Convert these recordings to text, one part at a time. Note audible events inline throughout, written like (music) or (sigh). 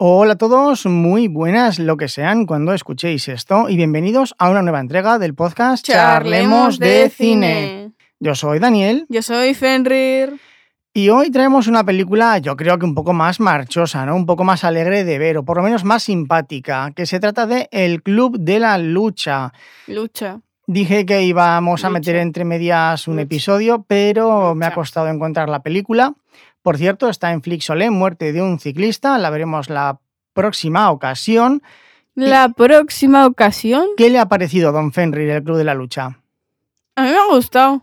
Hola a todos, muy buenas lo que sean cuando escuchéis esto y bienvenidos a una nueva entrega del podcast Charlemos de cine. Yo soy Daniel Yo soy Fenrir. y hoy traemos una película yo creo que un poco más marchosa, ¿no? Un poco más alegre de ver o por lo menos más simpática, que se trata de El Club de la Lucha. Lucha. Dije que íbamos a meter entre medias un Lucha. episodio, pero me ha costado encontrar la película. Por cierto, está en Flixolé, Muerte de un ciclista. La veremos la próxima ocasión. La próxima ocasión. ¿Qué le ha parecido Don Fenrir, el Club de la Lucha? A mí me ha gustado.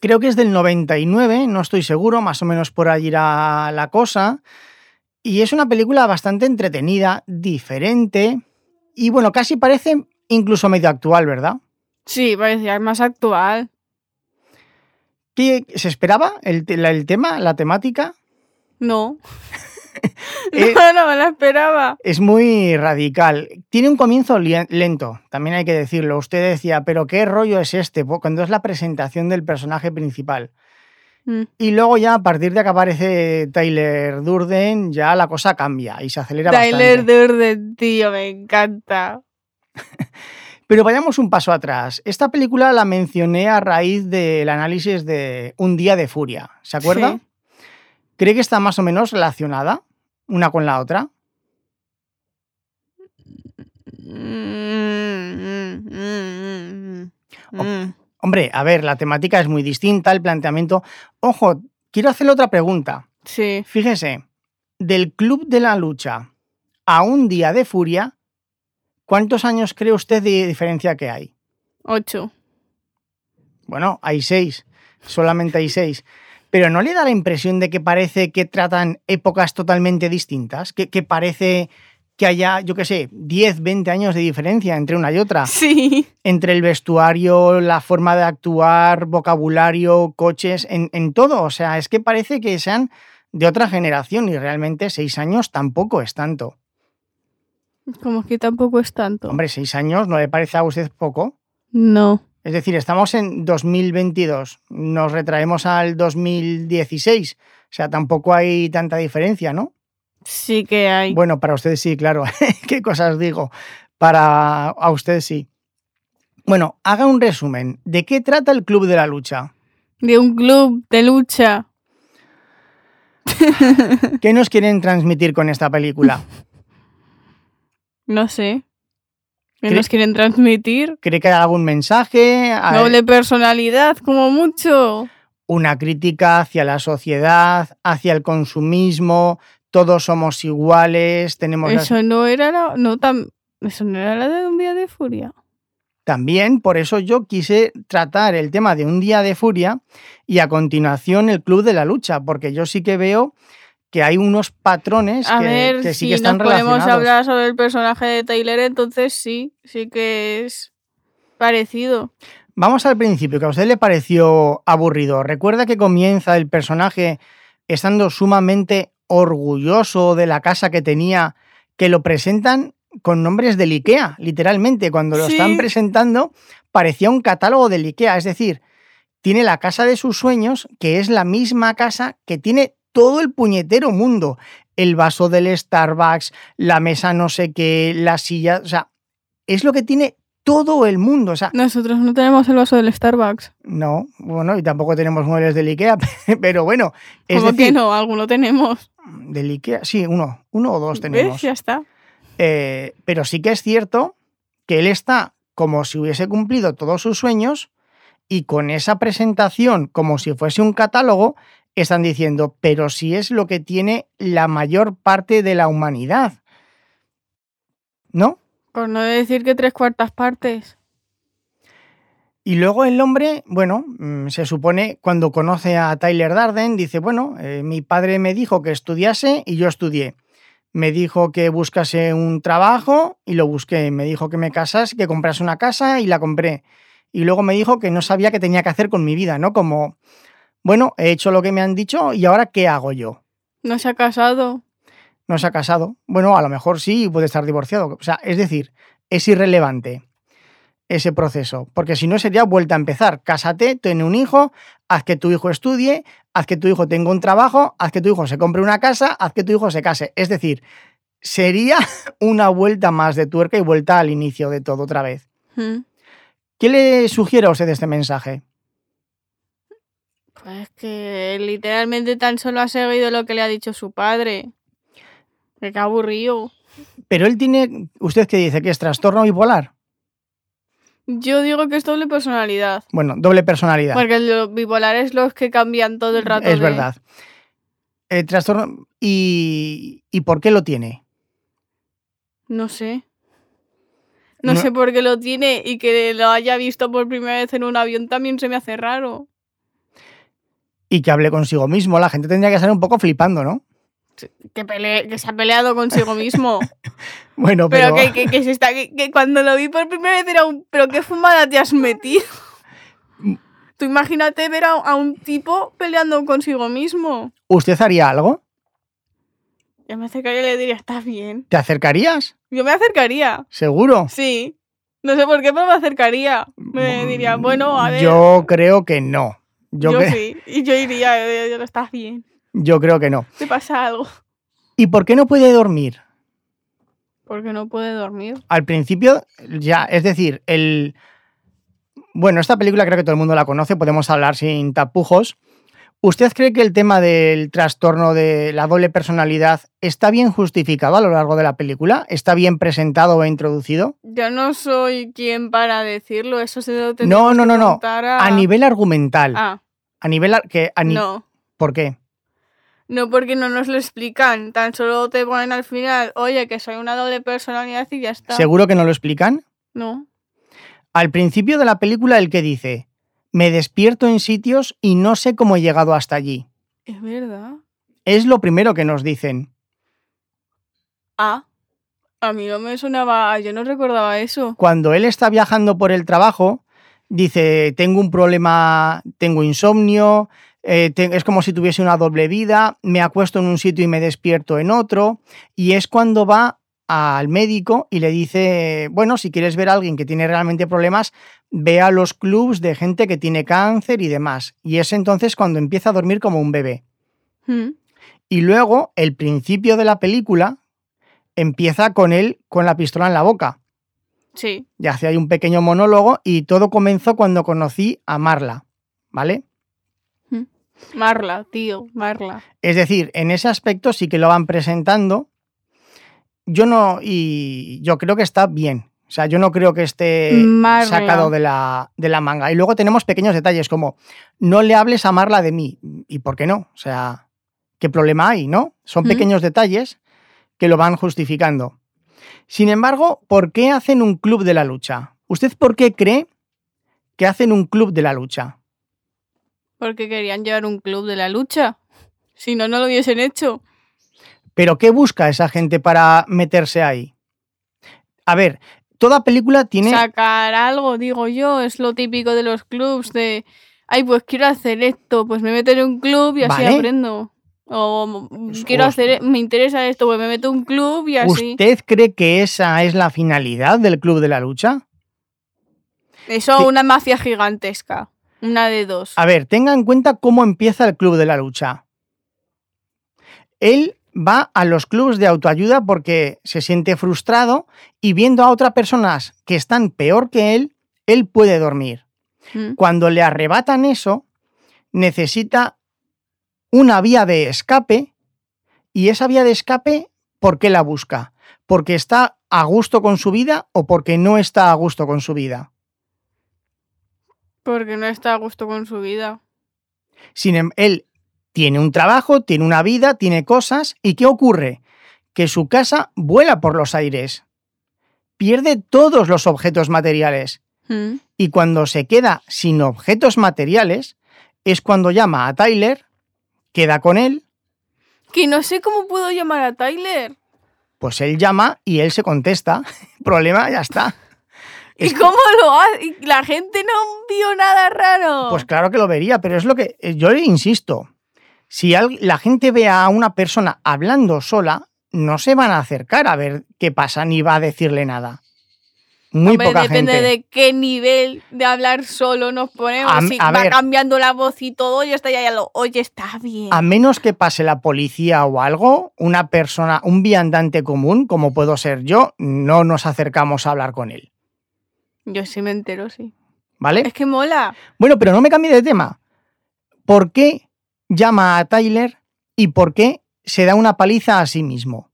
Creo que es del 99, no estoy seguro, más o menos por allí irá la cosa. Y es una película bastante entretenida, diferente y bueno, casi parece incluso medio actual, ¿verdad? Sí, parecía más actual. ¿Qué se esperaba el, la- el tema, la temática? No. (laughs) Eh, no, no me la esperaba. Es muy radical. Tiene un comienzo lento, también hay que decirlo. Usted decía, pero ¿qué rollo es este? Cuando es la presentación del personaje principal. Mm. Y luego ya a partir de que aparece Tyler Durden, ya la cosa cambia y se acelera Tyler bastante. Durden, tío, me encanta. (laughs) Pero vayamos un paso atrás. Esta película la mencioné a raíz del análisis de Un día de furia. ¿Se acuerda? Sí. ¿Cree que está más o menos relacionada una con la otra? Mm, mm, mm, mm, Oh. mm. Hombre, a ver, la temática es muy distinta, el planteamiento. Ojo, quiero hacerle otra pregunta. Sí. Fíjese, del Club de la Lucha a un día de furia, ¿cuántos años cree usted de diferencia que hay? Ocho. Bueno, hay seis, solamente hay seis. Pero ¿no le da la impresión de que parece que tratan épocas totalmente distintas? Que, que parece que haya, yo qué sé, 10, 20 años de diferencia entre una y otra. Sí. Entre el vestuario, la forma de actuar, vocabulario, coches, en, en todo. O sea, es que parece que sean de otra generación y realmente seis años tampoco es tanto. Como que tampoco es tanto. Hombre, seis años, ¿no le parece a usted poco? No. Es decir, estamos en 2022, nos retraemos al 2016, o sea, tampoco hay tanta diferencia, ¿no? Sí que hay. Bueno, para usted sí, claro, (laughs) qué cosas digo, para a usted sí. Bueno, haga un resumen, ¿de qué trata el Club de la Lucha? De un club de lucha. ¿Qué nos quieren transmitir con esta película? (laughs) No sé. ¿Qué ¿Cree- nos quieren transmitir? ¿Cree que hay algún mensaje? ¿Hay Doble personalidad, como mucho. Una crítica hacia la sociedad, hacia el consumismo, todos somos iguales, tenemos las Eso no era la. No eso no era la de un día de furia. También, por eso yo quise tratar el tema de un día de furia y a continuación el club de la lucha, porque yo sí que veo que hay unos patrones A que, ver, que sí si que están nos podemos hablar sobre el personaje de Tyler, entonces sí, sí que es parecido. Vamos al principio, que a usted le pareció aburrido. Recuerda que comienza el personaje estando sumamente orgulloso de la casa que tenía, que lo presentan con nombres del IKEA, literalmente. Cuando lo Sí. están presentando, parecía un catálogo del IKEA. Es decir, tiene la casa de sus sueños, que es la misma casa que tiene todo el puñetero mundo. El vaso del Starbucks, la mesa no sé qué, la silla. O sea, es lo que tiene todo el mundo. O sea, Nosotros no tenemos el vaso del Starbucks. no, bueno, y tampoco tenemos muebles del IKEA, (laughs) pero bueno, es ¿Cómo que decir, no? Alguno tenemos. del IKEA, sí, uno, uno o dos ¿Ves? tenemos. Ya está. Eh, pero sí que es cierto que él está como si hubiese cumplido todos sus sueños y con esa presentación, como si fuese un catálogo, están diciendo, pero si es lo que tiene la mayor parte de la humanidad. ¿No? Por no decir que tres cuartas partes. Y luego el hombre, bueno, mm, se supone cuando conoce a Tyler Darden, dice, bueno, eh, mi padre me dijo que estudiase y yo estudié. Me dijo que buscase un trabajo y lo busqué. Me dijo que me casase, que comprase una casa y la compré. Y luego me dijo que no sabía qué tenía que hacer con mi vida, ¿no? Como, bueno, he hecho lo que me han dicho y ahora ¿qué hago yo? No se ha casado. no se ha casado. Bueno, a lo mejor sí puede estar divorciado. O sea, es decir, es irrelevante. ese proceso, porque si no sería vuelta a empezar. Cásate, ten un hijo, haz que tu hijo estudie, haz que tu hijo tenga un trabajo, haz que tu hijo se compre una casa, haz que tu hijo se case. Es decir, sería (laughs) una vuelta más de tuerca y vuelta al inicio de todo otra vez. Mm. ¿Qué le sugiere a usted este mensaje? Pues que literalmente tan solo ha seguido lo que le ha dicho su padre. Que qué aburrido. Pero él tiene, ¿usted qué dice? ¿Que es trastorno bipolar? Yo digo que es doble personalidad. Bueno, doble personalidad. Porque los bipolares los que cambian todo el rato. es de- verdad. El trastorno. ¿Y, ¿Y por qué lo tiene? No sé. No, No- sé por qué lo tiene y que lo haya visto por primera vez en un avión también se me hace raro. Y que hable consigo mismo. La gente tendría que estar un poco flipando, ¿no? Que, pele- que se ha peleado consigo mismo. (laughs) Bueno, pero pero. que, que- que se está. Que, cuando lo vi por primera vez era un. ¿Pero qué fumada te has metido? Mm. (laughs) Tú imagínate ver a, a un tipo peleando consigo mismo. ¿Usted haría algo? Yo me acercaría y le diría, ¿estás bien? ¿Te acercarías? Yo me acercaría. ¿Seguro? Sí. No sé por qué, pero me acercaría. Me diría, bueno, a ver. Yo creo que no. Yo, sí. Y yo iría, yo, yo, ¿estás bien? yo creo que no. ¿Te pasa algo? ¿Y por qué no puede dormir? Porque no puede dormir. Al principio, ya, es decir, el. Bueno, esta película creo que todo el mundo la conoce, podemos hablar sin tapujos. ¿Usted cree que el tema del trastorno de la doble personalidad está bien justificado a lo largo de la película? ¿Está bien presentado e introducido? Yo no soy quien para decirlo, eso se lo No, no, que no, no. a... A nivel argumental. Ah, A nivel. ar- Que, a ni- no. ¿Por qué? No porque no nos lo explican, tan solo te ponen al final, oye, que soy una doble personalidad y ya está. ¿Seguro que no lo explican? No. Al principio de la película, el que dice: Me despierto en sitios y no sé cómo he llegado hasta allí. Es verdad. Es lo primero que nos dicen. Ah, a mí no me sonaba, yo no recordaba eso. Cuando él está viajando por el trabajo, dice: Tengo un problema, tengo insomnio, eh, te- es como si tuviese una doble vida, me acuesto en un sitio y me despierto en otro. Y es cuando va al médico y le dice: Bueno, si quieres ver a alguien que tiene realmente problemas, ve a los clubs de gente que tiene cáncer y demás. Y es entonces cuando empieza a dormir como un bebé. Mm. Y luego, el principio de la película empieza con él con la pistola en la boca. Sí. Y hace ahí un pequeño monólogo y todo comenzó cuando conocí a Marla, ¿vale? Marla, tío, Marla. Es decir, en ese aspecto sí que lo van presentando. Yo no, y yo creo que está bien. O sea, yo no creo que esté Marla. sacado de la, de la manga. Y luego tenemos pequeños detalles como, no le hables a Marla de mí. ¿Y por qué no? O sea, ¿qué problema hay, no? Son Mm. pequeños detalles que lo van justificando. Sin embargo, ¿por qué hacen un club de la lucha? ¿Usted por qué cree que hacen un club de la lucha? Porque querían llevar un club de la lucha. Si no, no lo hubiesen hecho. ¿Pero qué busca esa gente para meterse ahí? A ver, toda película tiene... Sacar algo, digo yo, es lo típico de los clubs de, ay, pues quiero hacer esto, pues me meto en un club y así Vale. aprendo. O quiero hacer, me interesa esto, pues me meto en un club y así. ¿Usted cree que esa es la finalidad del club de la lucha? Eso, Sí. una mafia gigantesca. Una de dos. A ver, tenga en cuenta cómo empieza el club de la lucha. Él va a los clubes de autoayuda porque se siente frustrado y viendo a otras personas que están peor que él, él puede dormir. Mm. Cuando le arrebatan eso, necesita una vía de escape y esa vía de escape, ¿por qué la busca? ¿Porque está a gusto con su vida o porque no está a gusto con su vida? Porque no está a gusto con su vida. Sin em- él tiene un trabajo, tiene una vida, tiene cosas. ¿Y qué ocurre? Que su casa vuela por los aires. Pierde todos los objetos materiales. Mm. Y cuando se queda sin objetos materiales, es cuando llama a Tyler, queda con él, Que no sé cómo puedo llamar a Tyler. pues él llama y él se contesta. (laughs) Problema, ya está. ¿Y Es que- cómo lo hace? La gente no vio nada raro. Pues claro que lo vería, pero es lo que yo insisto. Si la gente ve a una persona hablando sola, no se van a acercar a ver qué pasa ni va a decirle nada. Muy Hombre, poca depende gente. de qué nivel de hablar solo nos ponemos. A- si a va ver. cambiando la voz y todo, yo estoy ya lo, oye, está bien. A menos que pase la policía o algo, una persona, un viandante común, como puedo ser yo, no nos acercamos a hablar con él. Yo sí me entero, sí. ¿Vale? Es que mola. Bueno, pero no me cambie de tema. ¿Por qué llama a Tyler y por qué se da una paliza a sí mismo?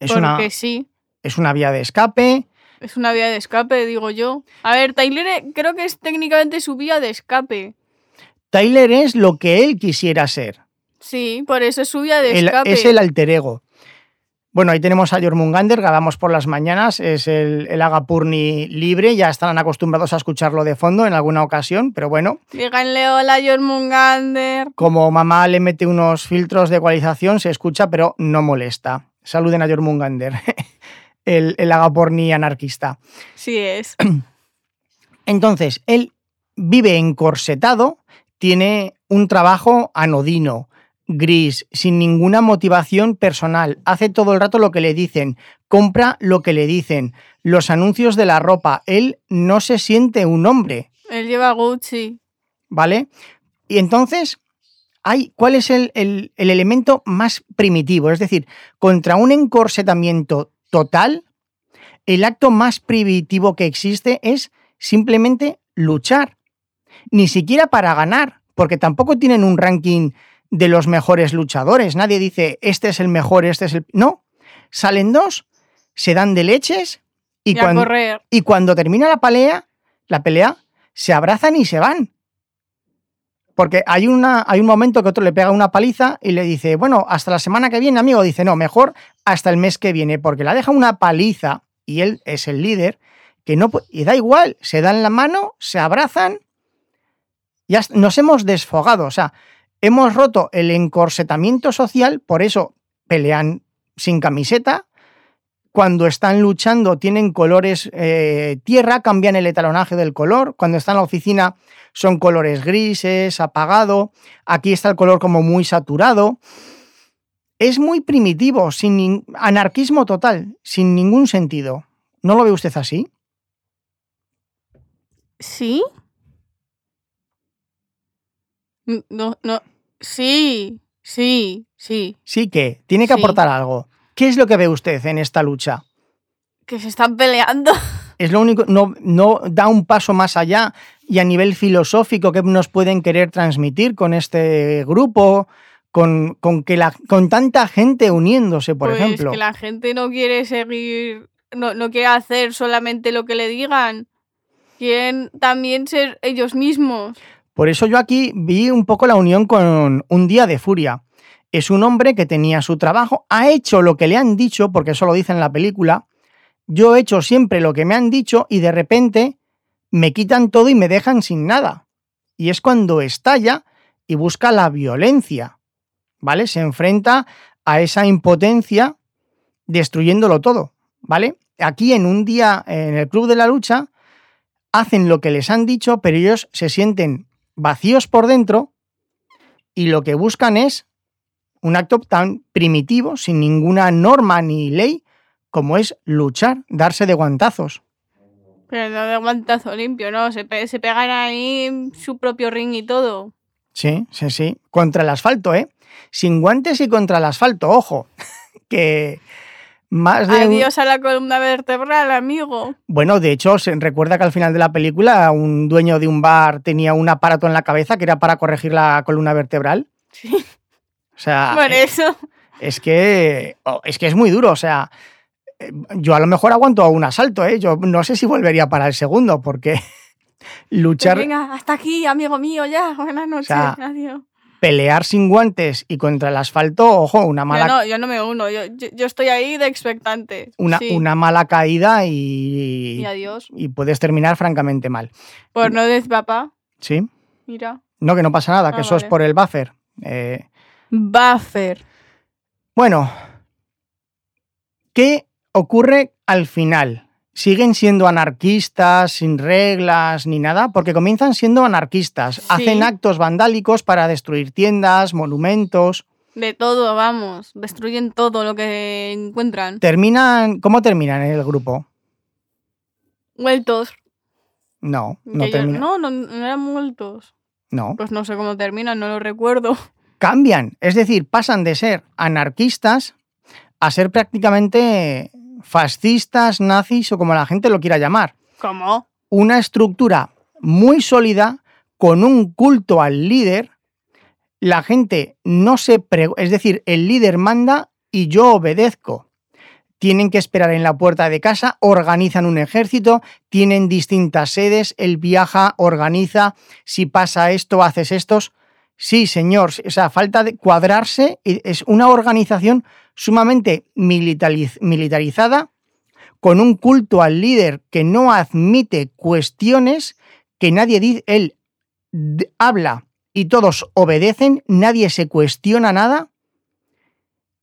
Es porque una, sí. es una vía de escape. Es una vía de escape, digo yo. A ver, Tyler eh, creo que es técnicamente su vía de escape. Tyler es lo que él quisiera ser. Sí, por eso es su vía de El- escape. es el alter ego. Bueno, ahí tenemos a Jormungander, grabamos por las mañanas, es el, el Agapurni libre, ya estarán acostumbrados a escucharlo de fondo en alguna ocasión, pero bueno, Díganle hola, Jormungander. como mamá le mete unos filtros de ecualización, se escucha, pero no molesta. Saluden a Jormungander, (laughs) el, el Agapurni anarquista. Sí es. (clears throat) Entonces, él vive encorsetado, tiene un trabajo anodino, gris, sin ninguna motivación personal, hace todo el rato lo que le dicen, compra lo que le dicen, los anuncios de la ropa, él no se siente un hombre, Él lleva Gucci. ¿vale? Y entonces, hay, ¿cuál es el, el- el elemento más primitivo? Es decir, contra un encorsetamiento total, el acto más primitivo que existe es simplemente luchar. Ni siquiera para ganar, porque tampoco tienen un ranking de los mejores luchadores. Nadie dice, este es el mejor, este es el... No, salen dos, se dan de leches y, cuando, y cuando termina la pelea, la pelea, se abrazan y se van. Porque hay, una, hay un momento que otro le pega una paliza y le dice, bueno, hasta la semana que viene, amigo. Dice, no, mejor hasta el mes que viene, porque la deja una paliza y él es el líder, que no y da igual, se dan la mano, se abrazan, ya nos hemos desfogado, o sea, hemos roto el encorsetamiento social, por eso pelean sin camiseta, cuando están luchando tienen colores eh, tierra, cambian el etalonaje del color. Cuando están en la oficina son colores grises, apagado. Aquí está el color como muy saturado. Es muy primitivo, sin anarquismo total, sin ningún sentido. ¿No lo ve usted así? ¿Sí? No, no. Sí, sí, sí. Sí que tiene que Sí. aportar algo. ¿Qué es lo que ve usted en esta lucha? Que se están peleando. (laughs) Es lo único, no, no da un paso más allá y a nivel filosófico que nos pueden querer transmitir con este grupo, con, con que la, con tanta gente uniéndose, por pues ejemplo. que la gente no quiere seguir, no, no quiere hacer solamente lo que le digan. Quieren también ser ellos mismos. Por eso yo aquí vi un poco la unión con Un Día de Furia. Es un hombre que tenía su trabajo, ha hecho lo que le han dicho, porque eso lo dice en la película. Yo he hecho siempre lo que me han dicho y de repente me quitan todo y me dejan sin nada. Y es cuando estalla y busca la violencia, ¿vale? Se enfrenta a esa impotencia destruyéndolo todo, ¿vale? Aquí en un día en el Club de la Lucha hacen lo que les han dicho, pero ellos se sienten vacíos por dentro y lo que buscan es un acto tan primitivo, sin ninguna norma ni ley, como es luchar, darse de guantazos. Pero no de guantazo limpio, ¿no? Se, pe- se pegan ahí su propio ring y todo. Sí, sí, sí. Contra el asfalto, ¿eh? Sin guantes y contra el asfalto, ojo. (laughs) que más de... un- Adiós a la columna vertebral, amigo. Bueno, de hecho, se recuerda que al final de la película un dueño de un bar tenía un aparato en la cabeza que era para corregir la columna vertebral. Sí. O sea, Por eh, eso. es que oh, es que es muy duro, o sea, eh, yo a lo mejor aguanto un asalto, ¿eh? Yo no sé si volvería para el segundo porque (laughs) Pues luchar, venga, hasta aquí, amigo mío, ya. Buenas noches. sea, adiós. Pelear sin guantes y contra el asfalto, ojo, una Yo mala no, yo no me uno. Yo, yo, yo estoy ahí de expectante. una, Sí. una mala caída y, Y adiós. y puedes terminar francamente mal. Pues no des papá. ¿Sí? Mira. No, que no pasa nada, que Ah, eso es por el buffer. Eh, Buffer. Bueno, ¿qué ocurre al final? ¿Siguen siendo anarquistas, sin reglas ni nada? Porque comienzan siendo anarquistas. Sí. Hacen actos vandálicos para destruir tiendas, monumentos. De todo, vamos. Destruyen todo lo que encuentran. Terminan. ¿Cómo terminan el grupo? Muertos. No, no terminan. no, no, no eran muertos. no. Pues no sé cómo terminan, no lo recuerdo. (laughs) cambian, es decir, pasan de ser anarquistas a ser prácticamente fascistas, nazis o como la gente lo quiera llamar. ¿Cómo? Una estructura muy sólida con un culto al líder. La gente no se... pre- es decir, el líder manda y yo obedezco. Tienen que esperar en la puerta de casa, organizan un ejército, tienen distintas sedes, él viaja, organiza, si pasa esto, haces estos. Sí, señor, o sea, falta de cuadrarse, es una organización sumamente militariz- militarizada, con un culto al líder que no admite cuestiones, que nadie dice, él habla y todos obedecen, nadie se cuestiona nada,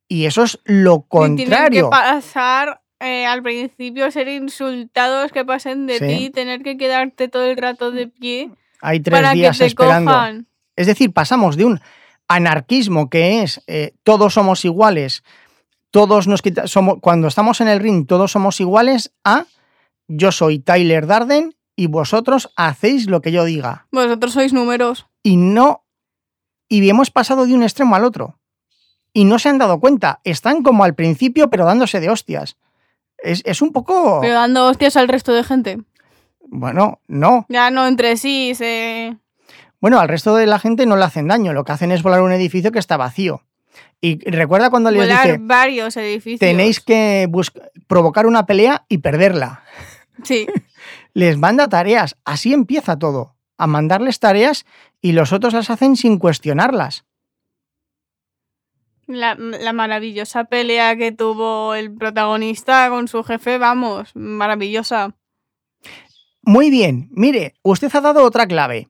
y eso es lo Y tienen que contrario. pasar eh, al principio, ser insultados, que pasen de Sí. ti, tener que quedarte todo el rato de pie Hay tres para que días te esperando. cojan. Es decir, pasamos de un anarquismo que es eh, todos somos iguales, todos nos quita- somos, cuando estamos en el ring todos somos iguales, a yo soy Tyler Darden y vosotros hacéis lo que yo diga. Vosotros sois números. Y no. Y hemos pasado de un extremo al otro. Y no se han dado cuenta. Están como al principio, pero dándose de hostias. Es, es un poco. Pero dando hostias al resto de gente. Bueno, no. Ya no entre sí, se... Bueno, al resto de la gente no le hacen daño. Lo que hacen es volar un edificio que está vacío. Y recuerda cuando les volar dice. varios edificios. tenéis que provocar una pelea y perderla. Sí. (laughs) Les manda tareas, así empieza todo, a mandarles tareas y los otros las hacen sin cuestionarlas. La, la maravillosa pelea que tuvo el protagonista con su jefe, vamos, maravillosa. Muy bien, mire, usted ha dado otra clave.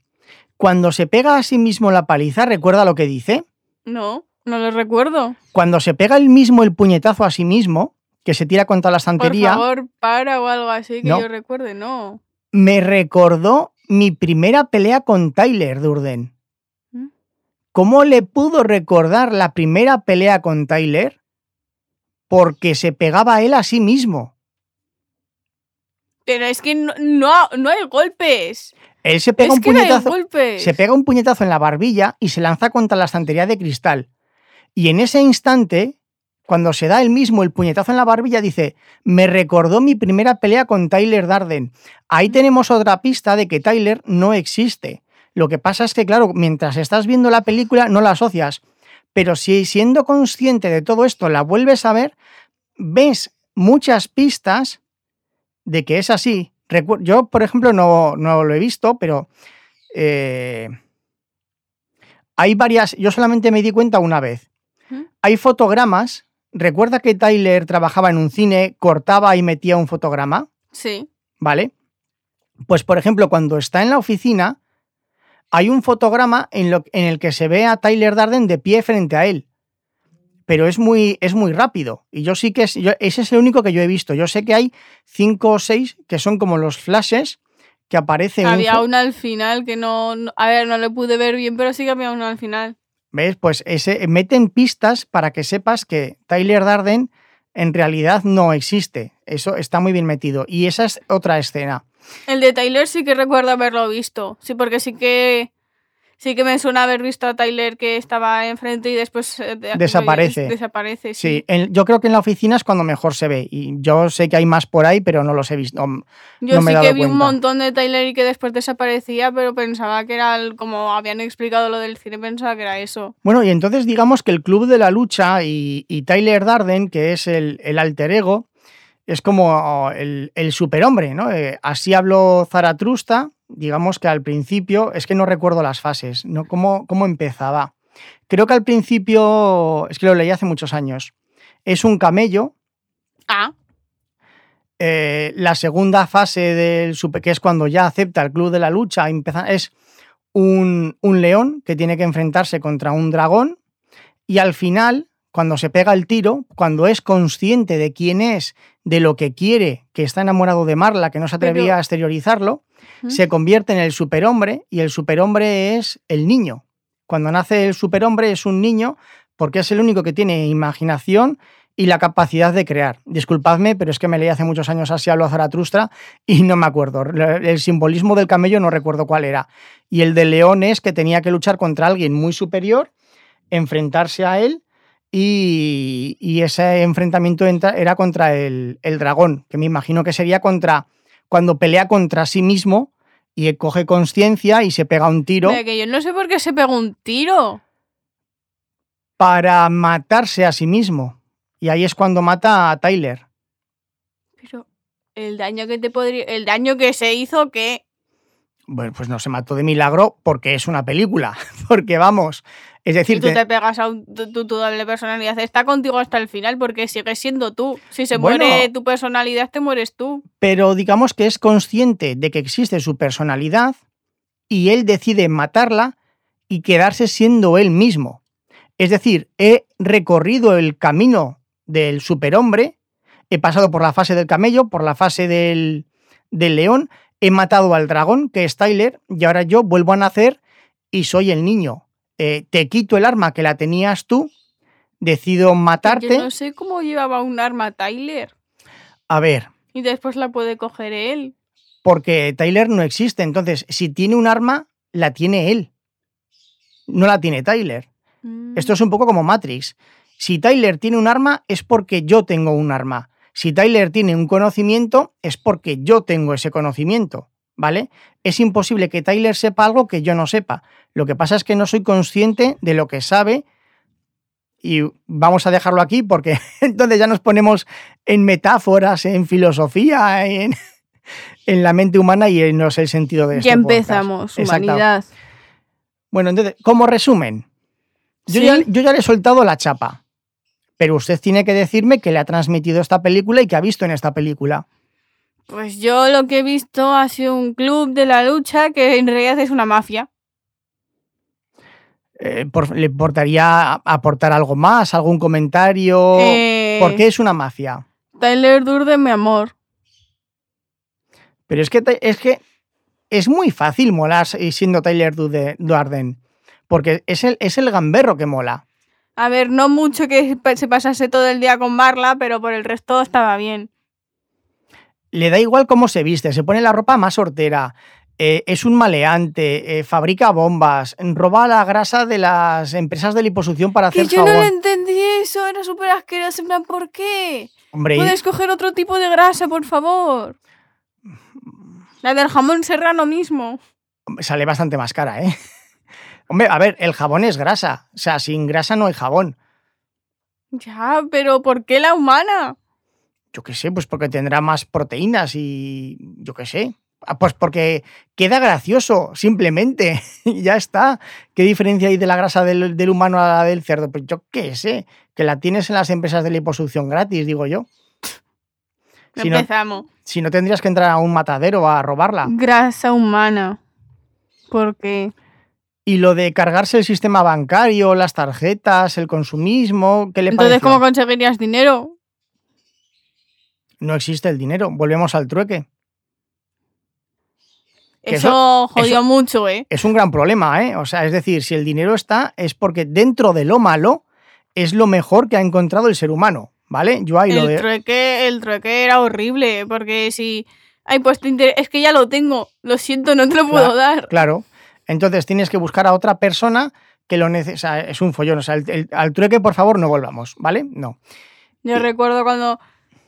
Cuando se pega a sí mismo la paliza, ¿recuerda lo que dice? No, no lo recuerdo. Cuando se pega el mismo el puñetazo a sí mismo, que se tira contra la Por estantería, favor, para o algo así que No. yo recuerde, no. me recordó mi primera pelea con Tyler Durden. ¿Mm? ¿Cómo le pudo recordar la primera pelea con Tyler? Porque se pegaba él a sí mismo. Pero es que no, no, no hay golpes. Él se pega es un que puñetazo. se pega un puñetazo en la barbilla y se lanza contra la estantería de cristal. Y en ese instante, cuando se da él mismo el puñetazo en la barbilla, dice, me recordó mi primera pelea con Tyler Darden. Ahí tenemos otra pista de que Tyler no existe. Lo que pasa es que, claro, mientras estás viendo la película no la asocias. Pero si siendo consciente de todo esto la vuelves a ver, ves muchas pistas de que es así. Yo, por ejemplo, no, no lo he visto, pero eh, hay varias, yo solamente me di cuenta una vez. ¿Mm? Hay fotogramas. Recuerda que Tyler trabajaba en un cine, cortaba y metía un fotograma, Sí. ¿vale? Pues, por ejemplo, cuando está en la oficina, hay un fotograma en, lo- en el que se ve a Tyler Darden de pie frente a él. Pero es muy, es muy rápido. Y yo sí que es, yo- ese es el único que yo he visto. Yo sé que hay cinco o seis que son como los flashes que aparecen. un Había fo- una al final que no, no- A ver, no le pude ver bien, pero sí que había una al final. ¿Ves? Pues ese, meten pistas para que sepas que Tyler Darden en realidad no existe. Eso está muy bien metido. Y esa es otra escena. El de Tyler sí que recuerdo haberlo visto. Sí, porque sí que. Sí que me suena haber visto a Tyler que estaba enfrente y después eh, de- Desaparece. Desaparece, Sí, sí. en- yo creo que en la oficina es cuando mejor se ve. Y yo sé que hay más por ahí, pero no los he visto. Yo no me he sí dado que vi un montón de Tyler y que después desaparecía, pero pensaba que era el- como habían explicado lo del cine, pensaba que era eso. Bueno, y entonces digamos que el Club de la Lucha y, y Tyler Darden, que es el, el alter ego, es como el, el superhombre, ¿no? Eh, así habló Zaratrusta, digamos que al principio, es que no recuerdo las fases, ¿no? ¿Cómo, cómo empezaba? Creo que al principio, es que lo leí hace muchos años, es un camello, Ah, eh, la segunda fase del super, que es cuando ya acepta el Club de la Lucha, empieza- es un, un león que tiene que enfrentarse contra un dragón y al final, cuando se pega el tiro, cuando es consciente de quién es, de lo que quiere, que está enamorado de Marla, que no se atrevía Pero- a exteriorizarlo, ¿Mm? se convierte en el superhombre y el superhombre es el niño. Cuando nace el superhombre es un niño, porque es el único que tiene imaginación y la capacidad de crear. Disculpadme, pero es que me leí hace muchos años así a Zaratustra y no me acuerdo. El simbolismo del camello no recuerdo cuál era. Y el de león es que tenía que luchar contra alguien muy superior, enfrentarse a él y, ese enfrentamiento era contra el, el, dragón, que me imagino que sería contra cuando pelea contra sí mismo y coge conciencia y se pega un tiro. que yo no sé por qué se pega un tiro. Para matarse a sí mismo. Y ahí es cuando mata a Tyler. Pero el daño que te podría. El daño que se hizo, que. Bueno, pues no se mató de milagro porque es una película. (laughs) Porque vamos. Es decir, y tú te pegas a tu, doble personalidad. Está contigo hasta el final porque sigues siendo tú. Si se muere tu personalidad, te mueres tú. Pero digamos que es consciente de que existe su personalidad y él decide matarla y quedarse siendo él mismo. Es decir, he recorrido el camino del superhombre, he pasado por la fase del camello, por la fase del, del león, he matado al dragón, que es Tyler, y ahora yo vuelvo a nacer y soy el niño eh, te quito el arma que la tenías tú, decido matarte. Yo no sé cómo llevaba un arma Tyler. A ver. Y después la puede coger él. Porque Tyler no existe. Entonces, si tiene un arma, la tiene él. No la tiene Tyler. Mm. Esto es un poco como Matrix. Si Tyler tiene un arma, es porque yo tengo un arma. Si Tyler tiene un conocimiento, es porque yo tengo ese conocimiento. ¿Vale? Es imposible que Tyler sepa algo que yo no sepa. Lo que pasa es que no soy consciente de lo que sabe y vamos a dejarlo aquí porque (laughs) entonces ya nos ponemos en metáforas, en filosofía, en, (laughs) en la mente humana y no sé el sentido de esto. Ya empezamos, humanidad. Bueno, entonces, como resumen, yo, yo ya le he soltado la chapa, pero usted tiene que decirme que le ha transmitido esta película y que ha visto en esta película. Pues yo lo que he visto ha sido un club de la lucha que en realidad es una mafia. Eh, ¿Le importaría aportar algo más, algún comentario? Eh, ¿Por qué es una mafia? Tyler Durden, mi amor. Pero es que, es que es muy fácil molar siendo Tyler Durden, porque es el, es el gamberro que mola. A ver, no mucho que se pasase todo el día con Marla, pero por el resto estaba bien le da igual cómo se viste, se pone la ropa más hortera, eh, es un maleante, eh, fabrica bombas, roba la grasa de las empresas de liposucción para hacer que yo no lo entendí eso, era súper asqueroso, en plan, ¿por qué? Hombre, ¿Puedes coger otro tipo de grasa, por favor? La del jamón serrano mismo. Sale bastante más cara, ¿eh? (laughs) Hombre, a ver, el jabón es grasa, o sea, sin grasa no hay jabón. Ya, pero ¿por qué la humana? Yo qué sé, pues porque tendrá más proteínas y yo qué sé. Ah, pues porque queda gracioso, simplemente. (laughs) ya está. ¿Qué diferencia hay de la grasa del, humano a la del cerdo? Pues yo qué sé, que la tienes en las empresas de liposucción gratis, digo yo. (laughs) Si Empezamos. No, si no tendrías que entrar a un matadero a robarla. Grasa humana. ¿Por qué? Y lo de cargarse el sistema bancario, las tarjetas, el consumismo, ¿qué le Entonces, ¿cómo conseguirías dinero? No existe el dinero. Volvemos al trueque. Eso, jodió mucho, ¿eh? Es un gran problema, ¿eh? O sea, es decir, si el dinero está, es porque dentro de lo malo es lo mejor que ha encontrado el ser humano, ¿vale? Yo ahí el lo de... trueque, el trueque era horrible, porque si hay puesto interés, es que ya lo tengo, lo siento, no te lo puedo dar. Claro. Entonces tienes que buscar a otra persona que lo necesite. O sea, es un follón. O sea, al trueque, por favor, no volvamos, ¿vale? No. Yo recuerdo cuando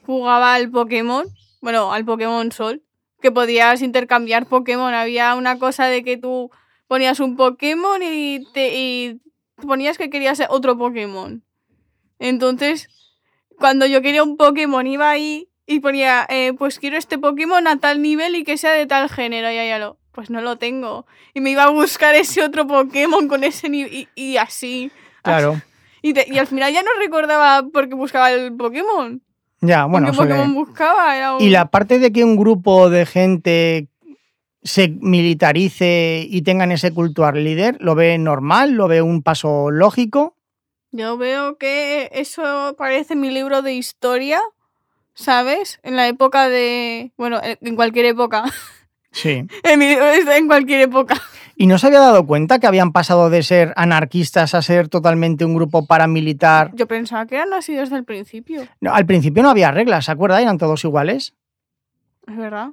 jugaba al Pokémon, bueno, al Pokémon Sol, que podías intercambiar Pokémon. Había una cosa de que tú ponías un Pokémon y te ponías que querías otro Pokémon. Entonces, cuando yo quería un Pokémon, iba ahí y ponía, eh, pues quiero este Pokémon a tal nivel y que sea de tal género. Y ya lo, pues no lo tengo. Y me iba a buscar ese otro Pokémon con ese nivel y, así. Claro. Y, y, al final ya no recordaba por qué buscaba el Pokémon. Ya, bueno. buscaba Y la parte de que un grupo de gente se militarice y tengan ese culto al líder, ¿lo ve normal? ¿Lo ve un paso lógico? Yo veo que eso parece mi libro de historia, ¿sabes? En la época de... Bueno, en cualquier época. Sí. (laughs) en, en cualquier época. ¿Y no se había dado cuenta que habían pasado de ser anarquistas a ser totalmente un grupo paramilitar? Yo pensaba que eran así desde el principio. No, al principio no había reglas, ¿se acuerda? Eran todos iguales. Es verdad.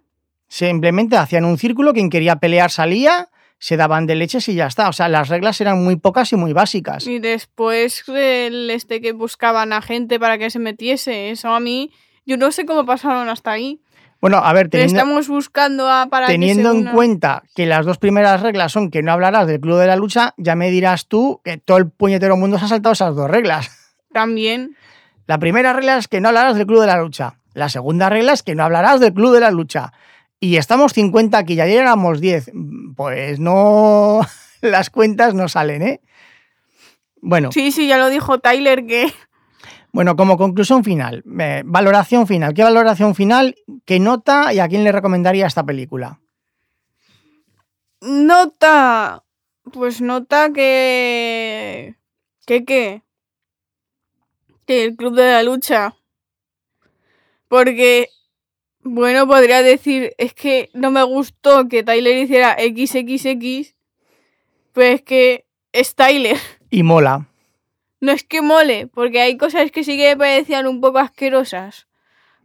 Simplemente hacían un círculo, quien quería pelear salía, se daban de leches y ya está. O sea, las reglas eran muy pocas y muy básicas. Y después el este que buscaban a gente para que se metiese, eso a mí, yo no sé cómo pasaron hasta ahí. Bueno, a ver, teniendo, Estamos buscando a para teniendo en una. cuenta que las dos primeras reglas son que no hablarás del Club de la Lucha, ya me dirás tú que todo el puñetero mundo se ha saltado esas dos reglas. También. La primera regla es que no hablarás del Club de la Lucha. La segunda regla es que no hablarás del Club de la Lucha. Y estamos 50 aquí, y ayer éramos 10. Pues no. (laughs) Las cuentas no salen, ¿eh? Bueno, Sí, sí, ya lo dijo Tyler que bueno, como conclusión final, eh, valoración final. ¿Qué valoración final? ¿Qué nota y a quién le recomendaría esta película? nota. Pues nota que. ¿Qué qué? Que el club de la lucha. Porque. Bueno, podría decir, es que no me gustó que Tyler hiciera XXX. Pues que es Tyler. Y mola. No es que mole, porque hay cosas que sí que me parecían un poco asquerosas.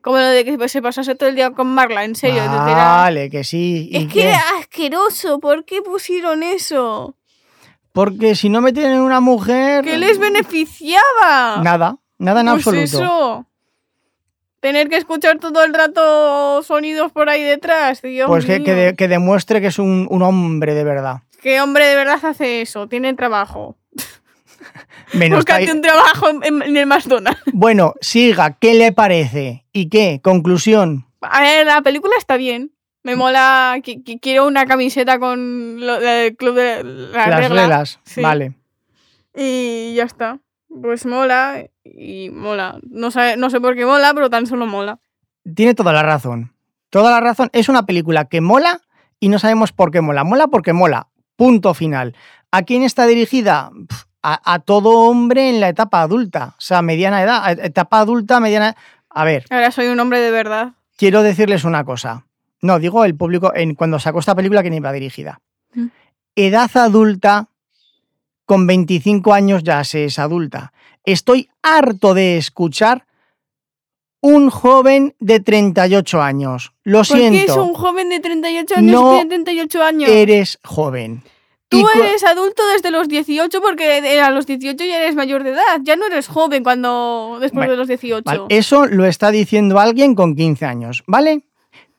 Como lo de que se pasase todo el día con Marla, en serio. era- Vale, que sí. ¿Y Es que qué? era asqueroso, ¿por qué pusieron eso? Porque si no me tienen una mujer. ¿Qué les beneficiaba? Nada, nada en Pues absoluto. eso. Tener que escuchar todo el rato sonidos por ahí detrás, Dios Pues que, mío. que de- que demuestre que es un, un hombre de verdad. ¿Qué hombre de verdad hace eso? Tiene trabajo. (laughs) Menos Búscate un trabajo en, en el McDonald's. (laughs) Bueno, siga, ¿qué le parece? ¿Y qué? Conclusión. A ver, la película está bien. Me mola. qui- qui- Quiero una camiseta con lo del club de la Las regla. reglas. Sí. Vale. Y ya está. Pues mola y mola. No sé, no sé por qué mola, pero tan solo mola. Tiene toda la razón. Toda la razón. Es una película que mola y no sabemos por qué mola. Mola porque mola. Punto final. ¿A quién está dirigida? A, a todo hombre en la etapa adulta. O sea, mediana edad. Etapa adulta, mediana. A ver, Ahora soy un hombre de verdad. quiero decirles una cosa. No, digo el público, en, cuando sacó esta película, ¿quién iba dirigida? Mm. Edad adulta, con 25 años ya se es adulta. Estoy harto de escuchar un joven de 38 años. Lo ¿Por qué es siento, un joven de 38 años No y tiene 38 años? eres joven. Tú eres adulto desde los 18 porque a los 18 ya eres mayor de edad. Ya no eres joven cuando después Vale, de los 18. Vale, Eso lo está diciendo alguien con 15 años, ¿vale?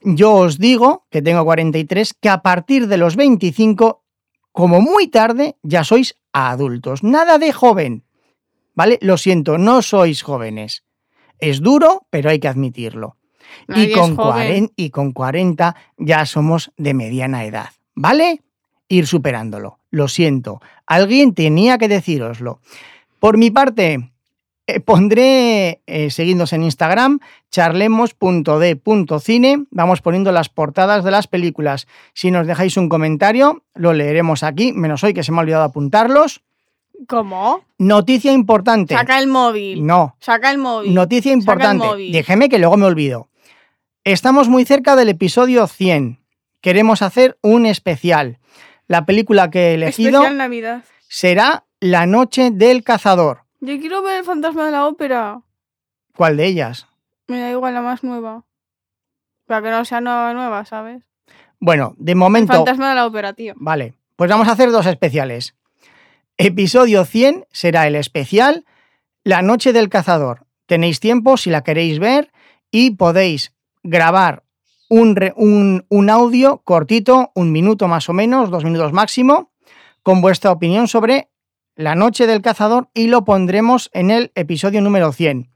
Yo os digo, que tengo 43, que a partir de los 25, como muy tarde, ya sois adultos. Nada de joven, ¿vale? Lo siento, no sois jóvenes. Es duro, pero hay que admitirlo. Nadie Y con, joven. 40, y con 40 ya somos de mediana edad, ¿vale? Ir superándolo. Lo siento. Alguien tenía que decíroslo. Por mi parte, eh, pondré, eh, seguidnos en Instagram, charlemos.d.cine. Vamos poniendo las portadas de las películas. Si nos dejáis un comentario, lo leeremos aquí, menos hoy que se me ha olvidado apuntarlos. ¿Cómo? Noticia importante. Saca el móvil. No, Saca el móvil. Noticia importante. móvil. Déjeme que luego me olvido. Estamos muy cerca del episodio 100. Queremos hacer un especial. La película que he elegido Especial Navidad. será La Noche del Cazador. Yo quiero ver el fantasma de la ópera. ¿Cuál de ellas? Me da igual la más nueva. Para que no sea nueva, nueva, ¿sabes? Bueno, de El momento. fantasma de la ópera, tío. Vale, pues vamos a hacer dos especiales. Episodio 100 será el especial La Noche del Cazador. Tenéis tiempo si la queréis ver y podéis grabar un, un, un audio cortito, un minuto más o menos, dos minutos máximo, con vuestra opinión sobre La Noche del Cazador y lo pondremos en el episodio número 100.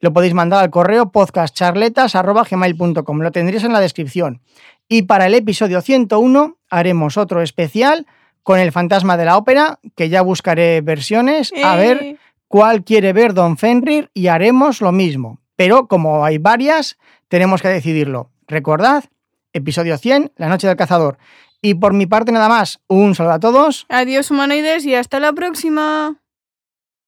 Lo podéis mandar al correo podcastcharletas.gmail.com. Lo tendréis en la descripción. Y para el episodio 101 haremos otro especial con el fantasma de la ópera, que ya buscaré versiones, a ver Eh, cuál quiere ver Don Fenrir y haremos lo mismo. Pero como hay varias, tenemos que decidirlo. Recordad, episodio 100, La Noche del Cazador. Y por mi parte nada más, un saludo a todos. Adiós, humanoides, y hasta la próxima.